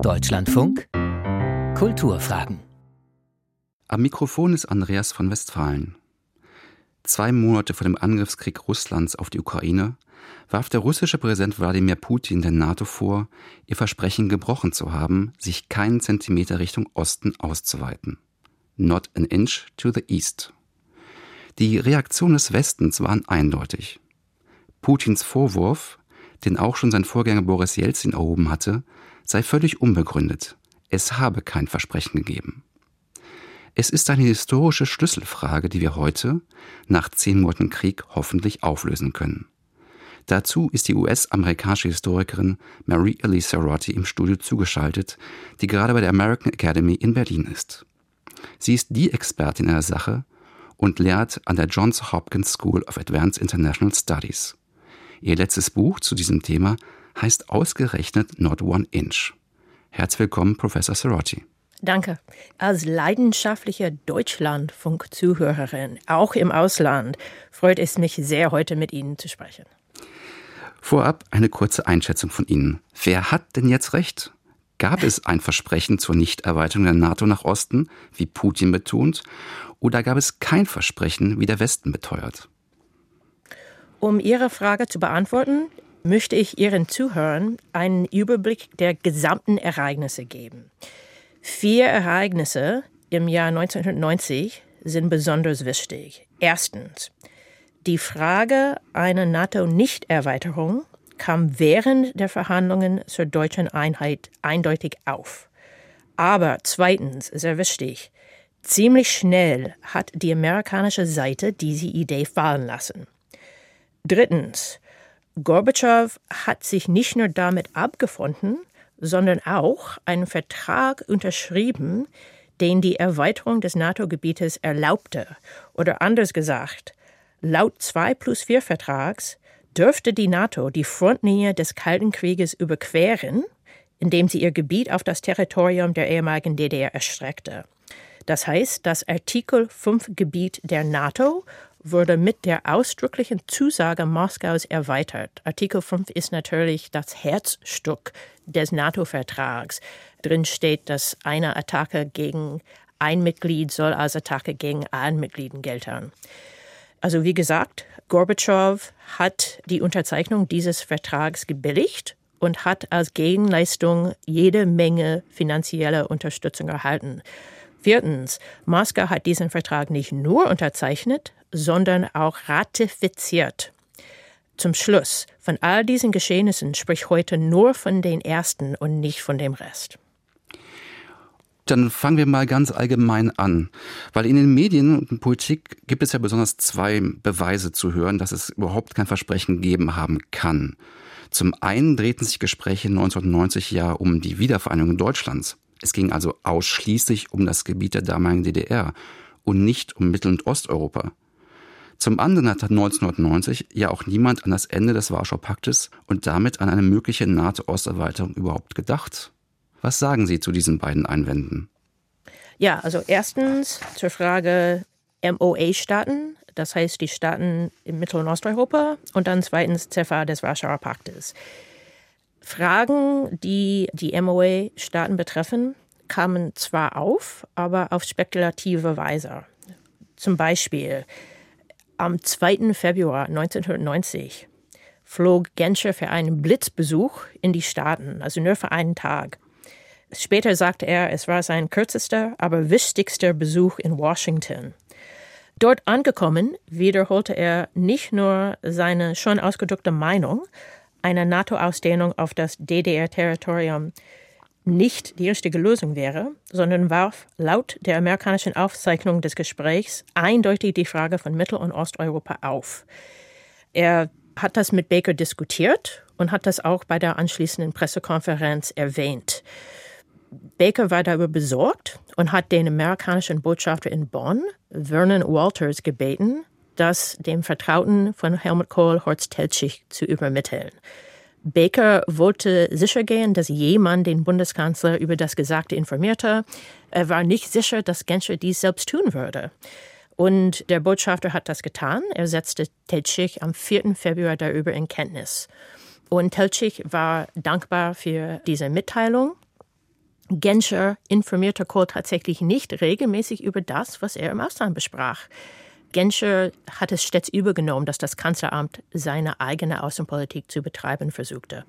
Deutschlandfunk Kulturfragen. Am Mikrofon ist Andreas von Westfalen. Zwei Monate vor dem Angriffskrieg Russlands auf die Ukraine warf der russische Präsident Wladimir Putin der NATO vor, ihr Versprechen gebrochen zu haben, sich keinen Zentimeter Richtung Osten auszuweiten. Not an inch to the east. Die Reaktion des Westens war eindeutig. Putins Vorwurf, den auch schon sein Vorgänger Boris Jelzin erhoben hatte, sei völlig unbegründet. Es habe kein Versprechen gegeben. Es ist eine historische Schlüsselfrage, die wir heute, nach zehn Monaten Krieg, hoffentlich auflösen können. Dazu ist die US-amerikanische Historikerin Mary Elisa Rotti im Studio zugeschaltet, die gerade bei der American Academy in Berlin ist. Sie ist die Expertin in der Sache und lehrt an der Johns Hopkins School of Advanced International Studies. Ihr letztes Buch zu diesem Thema heißt ausgerechnet Not One Inch. Herzlich willkommen, Professor Serotti. Danke. Als leidenschaftliche Deutschlandfunk-Zuhörerin, auch im Ausland, freut es mich sehr, heute mit Ihnen zu sprechen. Vorab eine kurze Einschätzung von Ihnen. Wer hat denn jetzt recht? Gab es ein Versprechen zur Nichterweiterung der NATO nach Osten, wie Putin betont, oder gab es kein Versprechen, wie der Westen beteuert? Um Ihre Frage zu beantworten, möchte ich Ihren Zuhörern einen Überblick der gesamten Ereignisse geben. Vier Ereignisse im Jahr 1990 sind besonders wichtig. Erstens, die Frage einer NATO-Nichterweiterung kam während der Verhandlungen zur deutschen Einheit eindeutig auf. Aber zweitens, sehr wichtig, ziemlich schnell hat die amerikanische Seite diese Idee fallen lassen. Drittens, Gorbatschow hat sich nicht nur damit abgefunden, sondern auch einen Vertrag unterschrieben, den die Erweiterung des NATO-Gebietes erlaubte. Oder anders gesagt, Laut 2 plus 4 Vertrags dürfte die NATO die Frontlinie des Kalten Krieges überqueren, indem sie ihr Gebiet auf das Territorium der ehemaligen DDR erstreckte. Das heißt, das Artikel 5 Gebiet der NATO wurde mit der ausdrücklichen Zusage Moskaus erweitert. Artikel 5 ist natürlich das Herzstück des NATO-Vertrags. Drin steht, dass eine Attacke gegen ein Mitglied soll als Attacke gegen allen Mitgliedern gelten. Also wie gesagt, Gorbatschow hat die Unterzeichnung dieses Vertrags gebilligt und hat als Gegenleistung jede Menge finanzielle Unterstützung erhalten. Viertens, Moskau hat diesen Vertrag nicht nur unterzeichnet, sondern auch ratifiziert. Zum Schluss, von all diesen Geschehnissen spricht heute nur von den ersten und nicht von dem Rest. Dann fangen wir mal ganz allgemein an, weil in den Medien und in Politik gibt es ja besonders zwei Beweise zu hören, dass es überhaupt kein Versprechen gegeben haben kann. Zum einen drehten sich Gespräche 1990 ja um die Wiedervereinigung Deutschlands. Es ging also ausschließlich um das Gebiet der damaligen DDR und nicht um Mittel- und Osteuropa. Zum anderen hat 1990 ja auch niemand an das Ende des Warschauer Paktes und damit an eine mögliche NATO-Osterweiterung überhaupt gedacht. Was sagen Sie zu diesen beiden Einwänden? Ja, also erstens zur Frage MOA-Staaten, das heißt die Staaten in Mittel- und Osteuropa, und dann zweitens Ziffer des Warschauer Paktes. Fragen, die die MOA-Staaten betreffen, kamen zwar auf, aber auf spekulative Weise. Zum Beispiel am 2. Februar 1990 flog Genscher für einen Blitzbesuch in die Staaten, also nur für einen Tag. Später sagte er, es war sein kürzester, aber wichtigster Besuch in Washington. Dort angekommen wiederholte er nicht nur seine schon ausgedrückte Meinung, eine NATO-Ausdehnung auf das DDR-Territorium nicht die richtige Lösung wäre, sondern warf laut der amerikanischen Aufzeichnung des Gesprächs eindeutig die Frage von Mittel- und Osteuropa auf. Er hat das mit Baker diskutiert und hat das auch bei der anschließenden Pressekonferenz erwähnt. Baker war darüber besorgt und hat den amerikanischen Botschafter in Bonn, Vernon Walters, gebeten, das dem Vertrauten von Helmut Kohl, Horst Teltschich, zu übermitteln. Baker wollte sichergehen, dass jemand den Bundeskanzler über das Gesagte informierte. Er war nicht sicher, dass Genscher dies selbst tun würde. Und der Botschafter hat das getan. Er setzte Teltschich am 4. Februar darüber in Kenntnis. Und Teltschich war dankbar für diese Mitteilung Genscher informierte Kohl tatsächlich nicht regelmäßig über das, was er im Ausland besprach. Genscher hat es stets übergenommen, dass das Kanzleramt seine eigene Außenpolitik zu betreiben versuchte.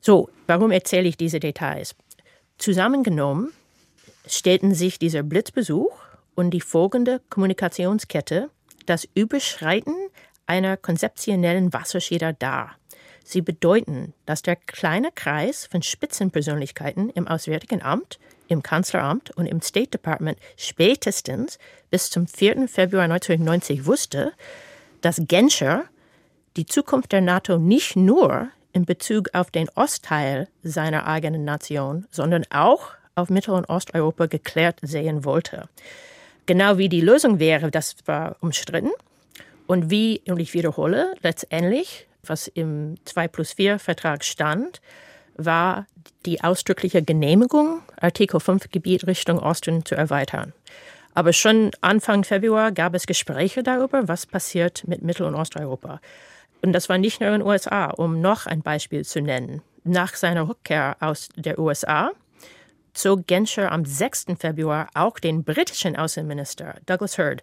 So, warum erzähle ich diese Details? Zusammengenommen stellten sich dieser Blitzbesuch und die folgende Kommunikationskette das Überschreiten einer konzeptionellen Wasserschäder dar. Sie bedeuten, dass der kleine Kreis von Spitzenpersönlichkeiten im Auswärtigen Amt, im Kanzleramt und im State Department spätestens bis zum 4. Februar 1990 wusste, dass Genscher die Zukunft der NATO nicht nur in Bezug auf den Ostteil seiner eigenen Nation, sondern auch auf Mittel- und Osteuropa geklärt sehen wollte. Genau wie die Lösung wäre, das war umstritten. Und wie, und ich wiederhole, letztendlich, was im 2 plus 4 Vertrag stand, war die ausdrückliche Genehmigung, Artikel 5 Gebiet Richtung Osten zu erweitern. Aber schon Anfang Februar gab es Gespräche darüber, was passiert mit Mittel- und Osteuropa. Und das war nicht nur in den USA, um noch ein Beispiel zu nennen. Nach seiner Rückkehr aus der USA zog Genscher am 6. Februar auch den britischen Außenminister Douglas Hurd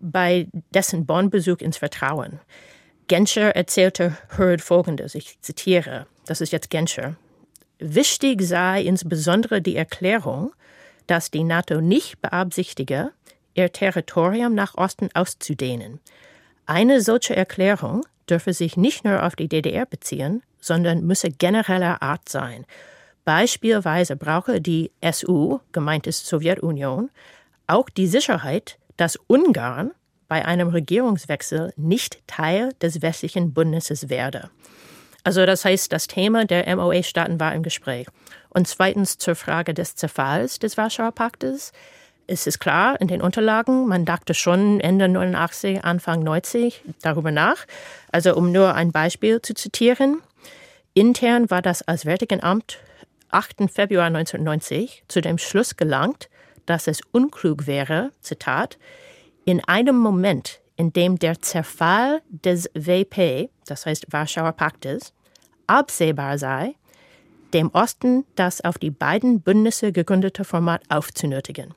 bei dessen Bonn-Besuch ins Vertrauen. Genscher erzählte Hurd Folgendes, ich zitiere, das ist jetzt Genscher. Wichtig sei insbesondere die Erklärung, dass die NATO nicht beabsichtige, ihr Territorium nach Osten auszudehnen. Eine solche Erklärung dürfe sich nicht nur auf die DDR beziehen, sondern müsse genereller Art sein. Beispielsweise brauche die SU, gemeint ist Sowjetunion, auch die Sicherheit, dass Ungarn bei einem Regierungswechsel nicht Teil des westlichen Bündnisses werde. Also das heißt, das Thema der MOA-Staaten war im Gespräch. Und zweitens zur Frage des Zerfalls des Warschauer Paktes. Es ist klar, in den Unterlagen, man dachte schon Ende 89, Anfang 90 darüber nach. Also um nur ein Beispiel zu zitieren. Intern war das Auswärtigen Amt 8. Februar 1990 zu dem Schluss gelangt, dass es unklug wäre, Zitat, in einem Moment, in dem der Zerfall des WP, das heißt Warschauer Paktes, absehbar sei, dem Osten das auf die beiden Bündnisse gegründete Format aufzunötigen.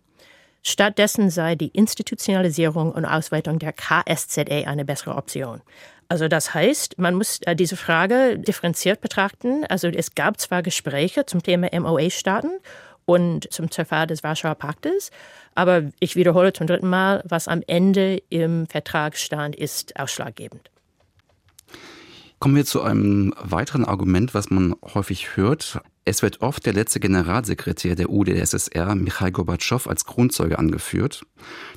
Stattdessen sei die Institutionalisierung und Ausweitung der KSZE eine bessere Option. Also das heißt, man muss äh, diese Frage differenziert betrachten. Also es gab zwar Gespräche zum Thema MOA-Staaten und zum Zerfall des Warschauer Paktes, aber ich wiederhole zum dritten Mal, was am Ende im Vertrag stand, ist ausschlaggebend. Kommen wir zu einem weiteren Argument, was man häufig hört. Es wird oft der letzte Generalsekretär der UdSSR, Michail Gorbatschow, als Grundzeuge angeführt,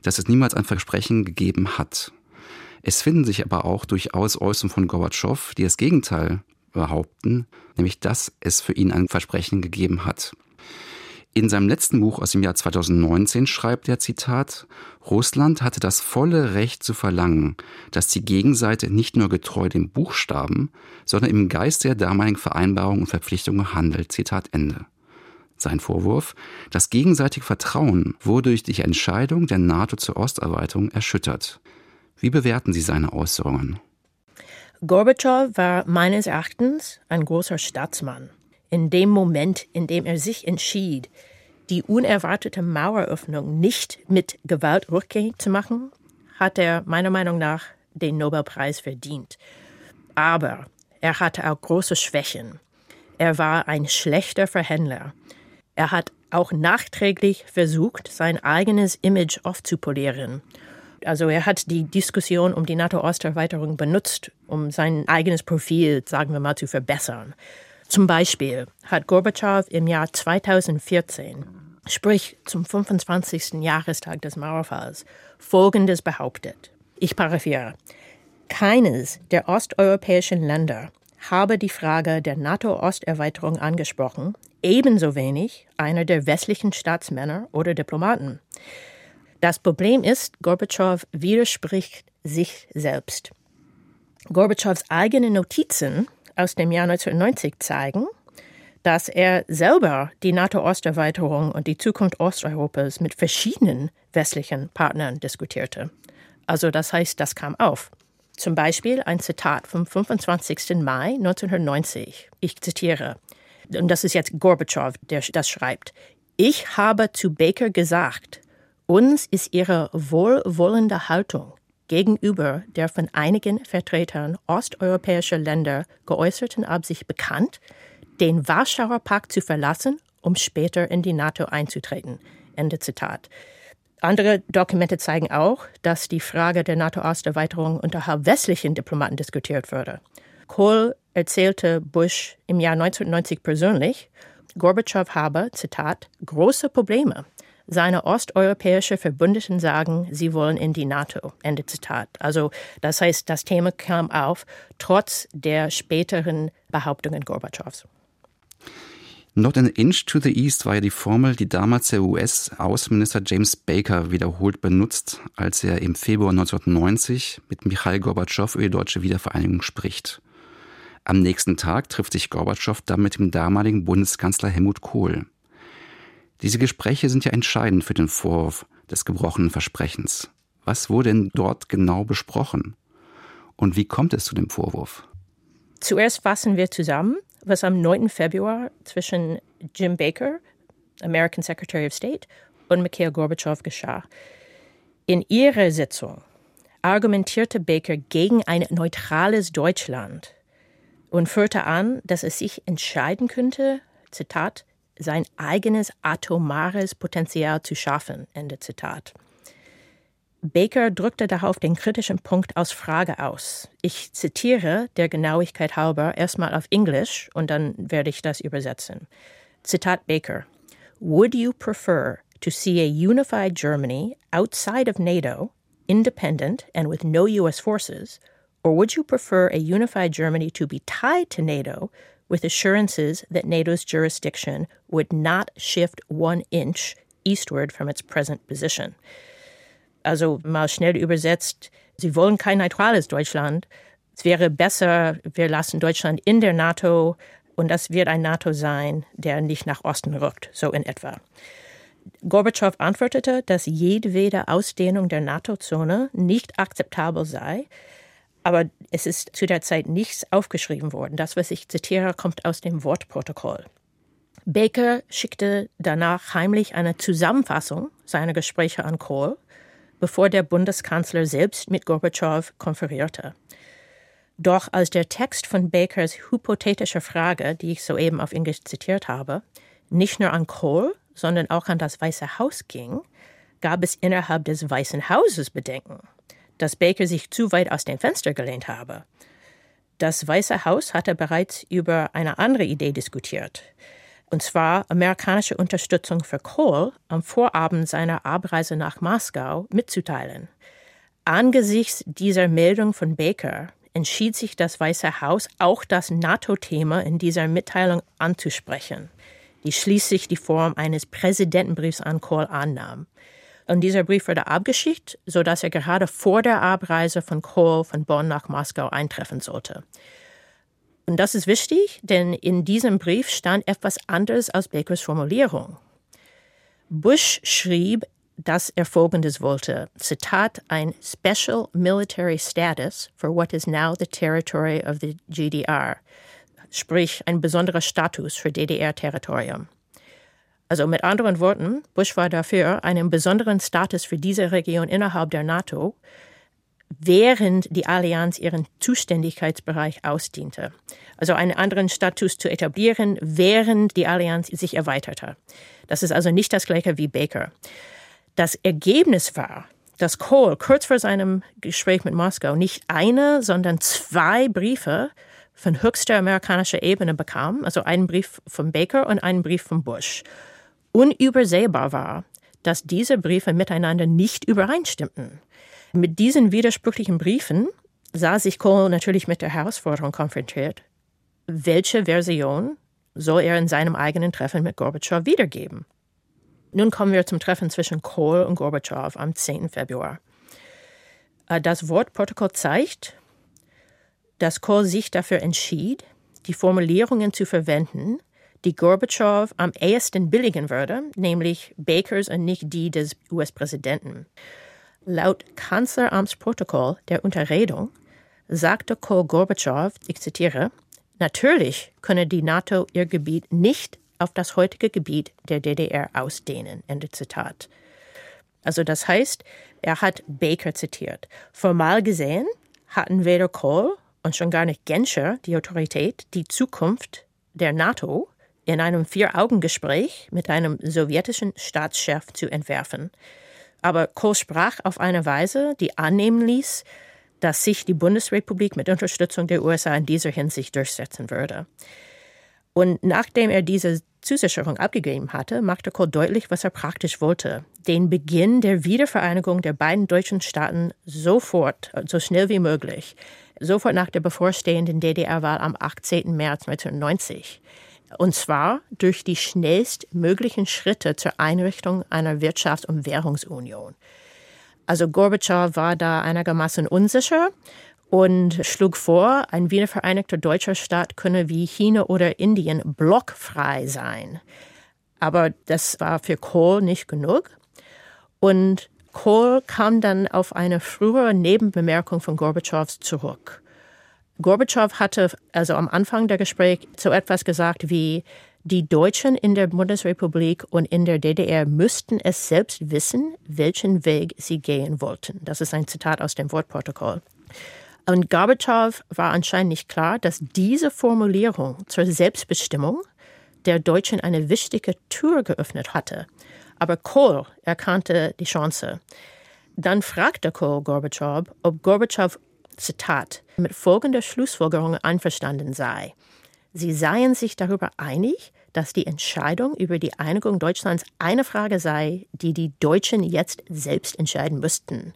dass es niemals ein Versprechen gegeben hat. Es finden sich aber auch durchaus Äußerungen von Gorbatschow, die das Gegenteil behaupten, nämlich dass es für ihn ein Versprechen gegeben hat. In seinem letzten Buch aus dem Jahr 2019 schreibt er Zitat, Russland hatte das volle Recht zu verlangen, dass die Gegenseite nicht nur getreu dem Buchstaben, sondern im Geist der damaligen Vereinbarungen und Verpflichtungen handelt. Zitat Ende. Sein Vorwurf, das gegenseitige Vertrauen wurde durch die Entscheidung der NATO zur Osterweiterung erschüttert. Wie bewerten Sie seine Äußerungen? Gorbatschow war meines Erachtens ein großer Staatsmann in dem Moment, in dem er sich entschied, die unerwartete Maueröffnung nicht mit Gewalt rückgängig zu machen, hat er meiner Meinung nach den Nobelpreis verdient. Aber er hatte auch große Schwächen. Er war ein schlechter Verhändler. Er hat auch nachträglich versucht, sein eigenes Image aufzupolieren. Also er hat die Diskussion um die NATO-Osterweiterung benutzt, um sein eigenes Profil, sagen wir mal, zu verbessern. Zum Beispiel hat Gorbatschow im Jahr 2014, sprich zum 25. Jahrestag des Mauerfalls, Folgendes behauptet. Ich paraphiere. Keines der osteuropäischen Länder habe die Frage der NATO-Osterweiterung angesprochen, ebenso wenig einer der westlichen Staatsmänner oder Diplomaten. Das Problem ist, Gorbatschow widerspricht sich selbst. Gorbatschows eigene Notizen aus dem Jahr 1990 zeigen, dass er selber die NATO-Osterweiterung und die Zukunft Osteuropas mit verschiedenen westlichen Partnern diskutierte. Also das heißt, das kam auf. Zum Beispiel ein Zitat vom 25. Mai 1990. Ich zitiere, und das ist jetzt Gorbatschow, der das schreibt. Ich habe zu Baker gesagt, uns ist ihre wohlwollende Haltung gegenüber der von einigen Vertretern osteuropäischer Länder geäußerten Absicht bekannt, den Warschauer Pakt zu verlassen, um später in die NATO einzutreten. Ende Zitat. Andere Dokumente zeigen auch, dass die Frage der NATO-Osterweiterung unterhalb westlichen Diplomaten diskutiert wurde. Kohl erzählte Bush im Jahr 1990 persönlich, Gorbatschow habe, Zitat, große Probleme. Seine osteuropäische Verbündeten sagen, sie wollen in die NATO. Ende Zitat. Also, das heißt, das Thema kam auf, trotz der späteren Behauptungen Gorbatschows. Not an inch to the east war ja die Formel, die damals der US-Außenminister James Baker wiederholt benutzt, als er im Februar 1990 mit Michail Gorbatschow über die deutsche Wiedervereinigung spricht. Am nächsten Tag trifft sich Gorbatschow dann mit dem damaligen Bundeskanzler Helmut Kohl. Diese Gespräche sind ja entscheidend für den Vorwurf des gebrochenen Versprechens. Was wurde denn dort genau besprochen? Und wie kommt es zu dem Vorwurf? Zuerst fassen wir zusammen, was am 9. Februar zwischen Jim Baker, American Secretary of State, und Mikhail Gorbatschow geschah. In ihrer Sitzung argumentierte Baker gegen ein neutrales Deutschland und führte an, dass es sich entscheiden könnte, Zitat, sein eigenes atomares Potenzial zu schaffen. Ende Zitat. Baker drückte darauf den kritischen Punkt aus Frage aus. Ich zitiere der Genauigkeit halber erstmal auf Englisch und dann werde ich das übersetzen. Zitat Baker. Would you prefer to see a unified Germany outside of NATO, independent and with no US forces, or would you prefer a unified Germany to be tied to NATO with assurances that NATO's jurisdiction would not shift one inch eastward from its present position? Also mal schnell übersetzt, sie wollen kein neutrales Deutschland. Es wäre besser, wir lassen Deutschland in der NATO und das wird ein NATO sein, der nicht nach Osten rückt, so in etwa. Gorbatschow antwortete, dass jedwede Ausdehnung der NATO-Zone nicht akzeptabel sei, aber es ist zu der Zeit nichts aufgeschrieben worden. Das, was ich zitiere, kommt aus dem Wortprotokoll. Baker schickte danach heimlich eine Zusammenfassung seiner Gespräche an Kohl bevor der Bundeskanzler selbst mit Gorbatschow konferierte. Doch als der Text von Bakers hypothetischer Frage, die ich soeben auf Englisch zitiert habe, nicht nur an Kohl, sondern auch an das Weiße Haus ging, gab es innerhalb des Weißen Hauses Bedenken, dass Baker sich zu weit aus dem Fenster gelehnt habe. Das Weiße Haus hatte bereits über eine andere Idee diskutiert, und zwar amerikanische Unterstützung für Kohl am Vorabend seiner Abreise nach Moskau mitzuteilen. Angesichts dieser Meldung von Baker entschied sich das Weiße Haus, auch das NATO-Thema in dieser Mitteilung anzusprechen, die schließlich die Form eines Präsidentenbriefs an Kohl annahm. Und dieser Brief wurde abgeschickt, sodass er gerade vor der Abreise von Kohl von Bonn nach Moskau eintreffen sollte. Und das ist wichtig, denn in diesem Brief stand etwas anderes als Bakers Formulierung. Bush schrieb, dass er Folgendes wollte. Zitat, ein Special Military Status for what is now the territory of the GDR. Sprich, ein besonderer Status für DDR-Territorium. Also mit anderen Worten, Bush war dafür, einen besonderen Status für diese Region innerhalb der NATO während die Allianz ihren Zuständigkeitsbereich ausdiente. Also einen anderen Status zu etablieren, während die Allianz sich erweiterte. Das ist also nicht das gleiche wie Baker. Das Ergebnis war, dass Kohl kurz vor seinem Gespräch mit Moskau nicht eine, sondern zwei Briefe von höchster amerikanischer Ebene bekam, also einen Brief von Baker und einen Brief von Bush. Unübersehbar war, dass diese Briefe miteinander nicht übereinstimmten. Mit diesen widersprüchlichen Briefen sah sich Kohl natürlich mit der Herausforderung konfrontiert. Welche Version soll er in seinem eigenen Treffen mit Gorbatschow wiedergeben? Nun kommen wir zum Treffen zwischen Kohl und Gorbatschow am 10. Februar. Äh, das Wortprotokoll zeigt, dass Kohl sich dafür entschied, die Formulierungen zu verwenden, die Gorbatschow am ehesten billigen würde, nämlich Bakers und nicht die des US-Präsidenten. Laut Kanzleramtsprotokoll der Unterredung sagte Kohl Gorbatschow, ich zitiere, natürlich könne die NATO ihr Gebiet nicht auf das heutige Gebiet der DDR ausdehnen. Ende Zitat. Also das heißt, er hat Baker zitiert. Formal gesehen hatten weder Kohl und schon gar nicht Genscher die Autorität, die Zukunft der NATO in einem Vier-Augen-Gespräch mit einem sowjetischen Staatschef zu entwerfen. Aber Kohl sprach auf eine Weise, die annehmen ließ, dass sich die Bundesrepublik mit Unterstützung der USA in dieser Hinsicht durchsetzen würde. Und nachdem er diese Zusicherung abgegeben hatte, machte Kohl deutlich, was er praktisch wollte. Den Beginn der Wiedervereinigung der beiden deutschen Staaten sofort, so schnell wie möglich, sofort nach der bevorstehenden DDR-Wahl am 18. März 1990. Und zwar durch die schnellstmöglichen Schritte zur Einrichtung einer Wirtschafts- und Währungsunion. Also Gorbatschow war da einigermaßen unsicher und schlug vor, ein wiedervereinigter deutscher Staat könne wie China oder Indien blockfrei sein. Aber das war für Kohl nicht genug. Und Kohl kam dann auf eine frühere Nebenbemerkung von Gorbatschows zurück. Gorbatschow hatte also am Anfang der Gespräch so etwas gesagt wie, die Deutschen in der Bundesrepublik und in der DDR müssten es selbst wissen, welchen Weg sie gehen wollten. Das ist ein Zitat aus dem Wortprotokoll. Und Gorbatschow war anscheinend nicht klar, dass diese Formulierung zur Selbstbestimmung der Deutschen eine wichtige Tür geöffnet hatte. Aber Kohl erkannte die Chance. Dann fragte Kohl Gorbatschow, ob Gorbatschow, Zitat, mit folgender Schlussfolgerung einverstanden sei. Sie seien sich darüber einig, dass die Entscheidung über die Einigung Deutschlands eine Frage sei, die die Deutschen jetzt selbst entscheiden müssten.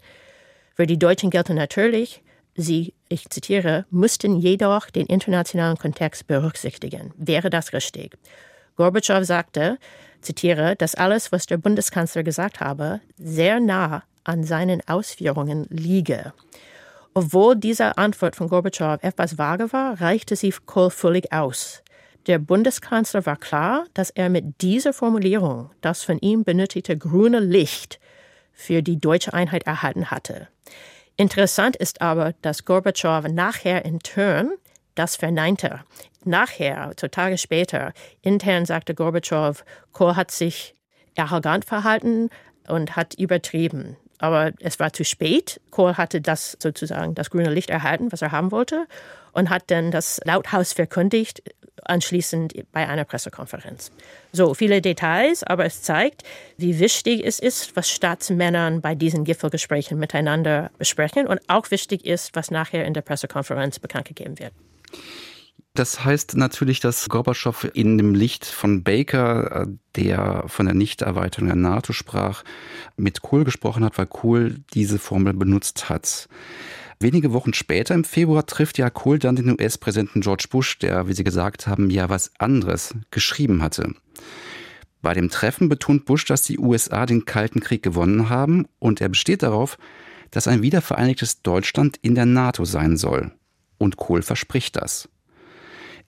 Für die Deutschen gelte natürlich, Sie, ich zitiere, müssten jedoch den internationalen Kontext berücksichtigen. Wäre das richtig? Gorbatschow sagte, zitiere, dass alles, was der Bundeskanzler gesagt habe, sehr nah an seinen Ausführungen liege. Obwohl diese Antwort von Gorbatschow etwas vage war, reichte sie Kohl völlig aus. Der Bundeskanzler war klar, dass er mit dieser Formulierung das von ihm benötigte grüne Licht für die deutsche Einheit erhalten hatte. Interessant ist aber, dass Gorbatschow nachher in Turn das verneinte. Nachher, also Tage später, intern sagte Gorbatschow, Kohl hat sich arrogant verhalten und hat übertrieben. Aber es war zu spät. Kohl hatte das sozusagen das grüne Licht erhalten, was er haben wollte, und hat dann das Lauthaus verkündigt, anschließend bei einer Pressekonferenz. So viele Details, aber es zeigt, wie wichtig es ist, was Staatsmännern bei diesen Gipfelgesprächen miteinander besprechen und auch wichtig ist, was nachher in der Pressekonferenz bekannt gegeben wird. Das heißt natürlich, dass Gorbatschow in dem Licht von Baker, äh, der von der Nichterweiterung der NATO sprach, mit Kohl gesprochen hat, weil Kohl diese Formel benutzt hat. Wenige Wochen später, im Februar, trifft ja Kohl dann den US-Präsidenten George Bush, der, wie Sie gesagt haben, ja was anderes geschrieben hatte. Bei dem Treffen betont Bush, dass die USA den Kalten Krieg gewonnen haben und er besteht darauf, dass ein wiedervereinigtes Deutschland in der NATO sein soll. Und Kohl verspricht das.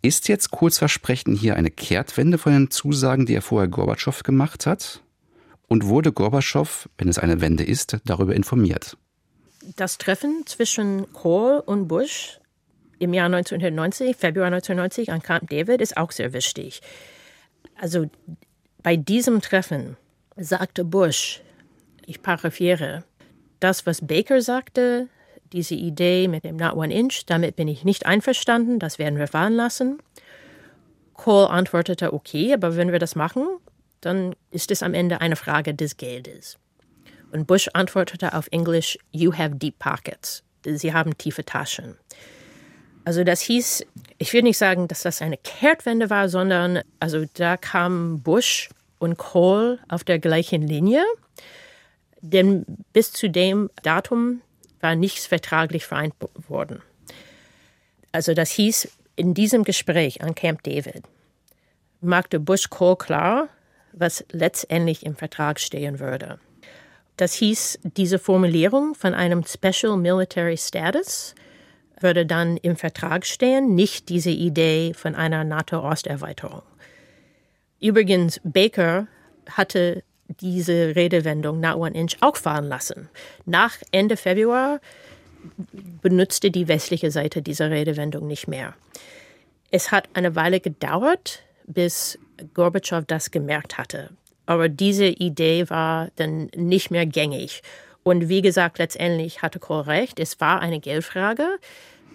Ist jetzt Kohls Versprechen hier eine Kehrtwende von den Zusagen, die er vorher Gorbatschow gemacht hat? Und wurde Gorbatschow, wenn es eine Wende ist, darüber informiert? das Treffen zwischen Kohl und Bush im Jahr 1990, Februar 1990 an Camp David ist auch sehr wichtig. Also bei diesem Treffen sagte Bush, ich paraphiere, das, was Baker sagte, diese Idee mit dem Not One Inch, damit bin ich nicht einverstanden, das werden wir fahren lassen. Kohl antwortete, okay, aber wenn wir das machen, dann ist es am Ende eine Frage des Geldes. Und Bush antwortete auf Englisch, You have deep pockets. Sie haben tiefe Taschen. Also das hieß, ich will nicht sagen, dass das eine Kehrtwende war, sondern also da kam Bush und Kohl auf der gleichen Linie. Denn bis zu dem Datum war nichts vertraglich vereint worden. Also das hieß, in diesem Gespräch an Camp David machte Bush Kohl klar, was letztendlich im Vertrag stehen würde. Das hieß, diese Formulierung von einem Special Military Status würde dann im Vertrag stehen, nicht diese Idee von einer NATO-Osterweiterung. Übrigens, Baker hatte diese Redewendung Not One Inch auch fahren lassen. Nach Ende Februar benutzte die westliche Seite diese Redewendung nicht mehr. Es hat eine Weile gedauert, bis Gorbatschow das gemerkt hatte. Aber diese Idee war dann nicht mehr gängig. Und wie gesagt, letztendlich hatte Kohl recht, es war eine Geldfrage.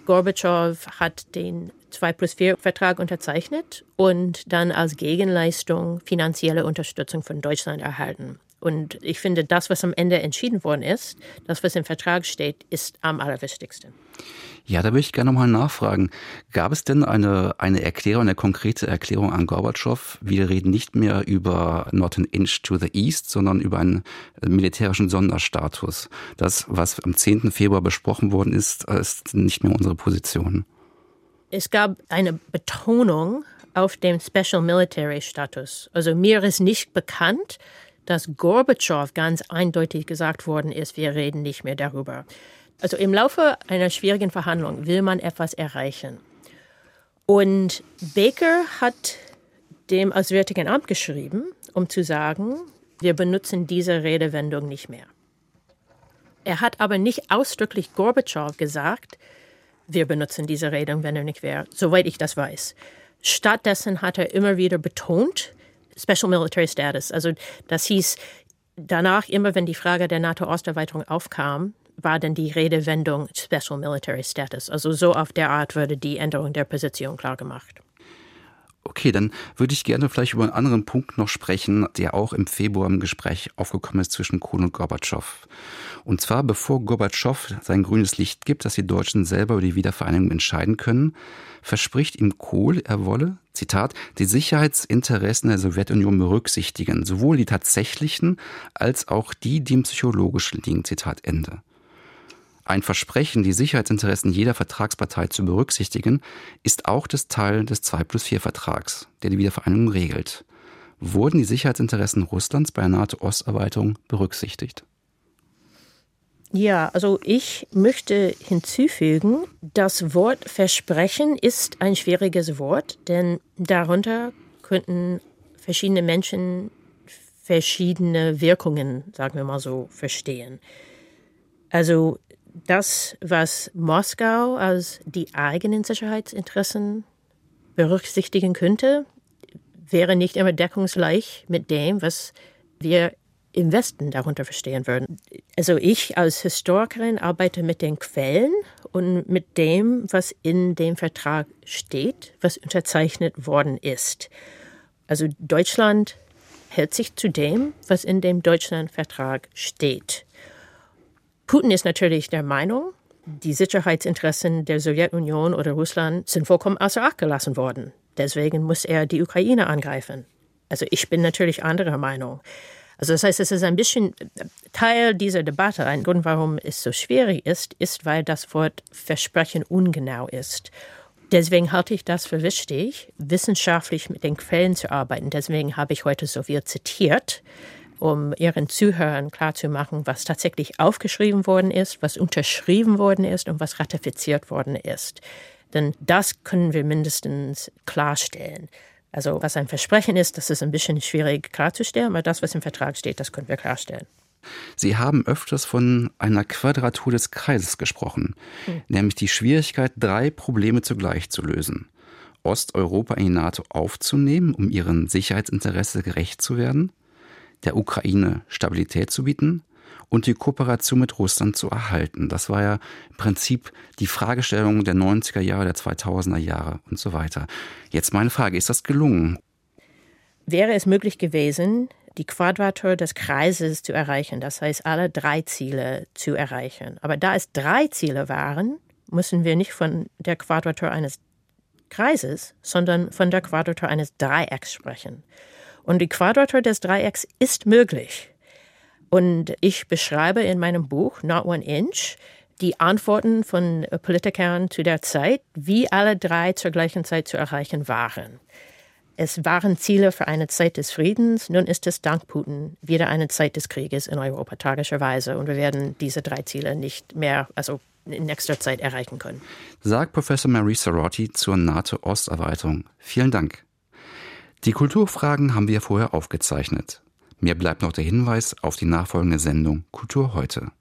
Gorbatschow hat den 2 plus 4 Vertrag unterzeichnet und dann als Gegenleistung finanzielle Unterstützung von Deutschland erhalten. Und ich finde, das, was am Ende entschieden worden ist, das, was im Vertrag steht, ist am allerwichtigsten. Ja, da würde ich gerne nochmal nachfragen. Gab es denn eine, eine Erklärung, eine konkrete Erklärung an Gorbatschow? Wir reden nicht mehr über not an inch to the east, sondern über einen militärischen Sonderstatus. Das, was am 10. Februar besprochen worden ist, ist nicht mehr unsere Position. Es gab eine Betonung auf dem Special Military Status. Also mir ist nicht bekannt, dass Gorbatschow ganz eindeutig gesagt worden ist, wir reden nicht mehr darüber. Also im Laufe einer schwierigen Verhandlung will man etwas erreichen. Und Baker hat dem Auswärtigen Amt geschrieben, um zu sagen, wir benutzen diese Redewendung nicht mehr. Er hat aber nicht ausdrücklich Gorbatschow gesagt, wir benutzen diese Redewendung nicht mehr, soweit ich das weiß. Stattdessen hat er immer wieder betont, Special Military Status. Also das hieß, danach, immer wenn die Frage der NATO-Osterweiterung aufkam, war dann die Redewendung Special Military Status. Also so auf der Art würde die Änderung der Position klargemacht. Okay, dann würde ich gerne vielleicht über einen anderen Punkt noch sprechen, der auch im Februar im Gespräch aufgekommen ist zwischen Kohl und Gorbatschow. Und zwar bevor Gorbatschow sein grünes Licht gibt, dass die Deutschen selber über die Wiedervereinigung entscheiden können, verspricht ihm Kohl, er wolle, Zitat, die Sicherheitsinteressen der Sowjetunion berücksichtigen, sowohl die tatsächlichen als auch die, die im psychologischen liegen. Zitat Ende. Ein Versprechen, die Sicherheitsinteressen jeder Vertragspartei zu berücksichtigen, ist auch das Teil des 2 plus 4 Vertrags, der die Wiedervereinigung regelt. Wurden die Sicherheitsinteressen Russlands bei der NATO-Osterweiterung berücksichtigt? Ja, also ich möchte hinzufügen, das Wort Versprechen ist ein schwieriges Wort, denn darunter könnten verschiedene Menschen verschiedene Wirkungen, sagen wir mal so, verstehen. Also das, was Moskau als die eigenen Sicherheitsinteressen berücksichtigen könnte, wäre nicht immer deckungsgleich mit dem, was wir im Westen darunter verstehen würden. Also ich als Historikerin arbeite mit den Quellen und mit dem, was in dem Vertrag steht, was unterzeichnet worden ist. Also Deutschland hält sich zu dem, was in dem Deutschlandvertrag steht. Putin ist natürlich der Meinung, die Sicherheitsinteressen der Sowjetunion oder Russland sind vollkommen außer Acht gelassen worden. Deswegen muss er die Ukraine angreifen. Also ich bin natürlich anderer Meinung. Also das heißt, es ist ein bisschen Teil dieser Debatte. Ein Grund, warum es so schwierig ist, ist, weil das Wort Versprechen ungenau ist. Deswegen halte ich das für wichtig, wissenschaftlich mit den Quellen zu arbeiten. Deswegen habe ich heute so viel zitiert um ihren Zuhörern klarzumachen, was tatsächlich aufgeschrieben worden ist, was unterschrieben worden ist und was ratifiziert worden ist. Denn das können wir mindestens klarstellen. Also was ein Versprechen ist, das ist ein bisschen schwierig klarzustellen, aber das, was im Vertrag steht, das können wir klarstellen. Sie haben öfters von einer Quadratur des Kreises gesprochen, hm. nämlich die Schwierigkeit, drei Probleme zugleich zu lösen. Osteuropa in die NATO aufzunehmen, um ihren Sicherheitsinteresse gerecht zu werden, der Ukraine Stabilität zu bieten und die Kooperation mit Russland zu erhalten. Das war ja im Prinzip die Fragestellung der 90er Jahre, der 2000er Jahre und so weiter. Jetzt meine Frage, ist das gelungen? Wäre es möglich gewesen, die Quadratur des Kreises zu erreichen, das heißt alle drei Ziele zu erreichen. Aber da es drei Ziele waren, müssen wir nicht von der Quadratur eines Kreises, sondern von der Quadratur eines Dreiecks sprechen. Und die Quadratur des Dreiecks ist möglich. Und ich beschreibe in meinem Buch Not One Inch die Antworten von Politikern zu der Zeit, wie alle drei zur gleichen Zeit zu erreichen waren. Es waren Ziele für eine Zeit des Friedens. Nun ist es dank Putin wieder eine Zeit des Krieges in Europa, tragischerweise. Und wir werden diese drei Ziele nicht mehr, also in nächster Zeit erreichen können. Sagt Professor Mary Sarotti zur NATO-Osterweiterung. Vielen Dank. Die Kulturfragen haben wir vorher aufgezeichnet. Mir bleibt noch der Hinweis auf die nachfolgende Sendung Kultur heute.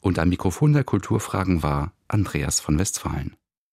Und am Mikrofon der Kulturfragen war Andreas von Westfalen.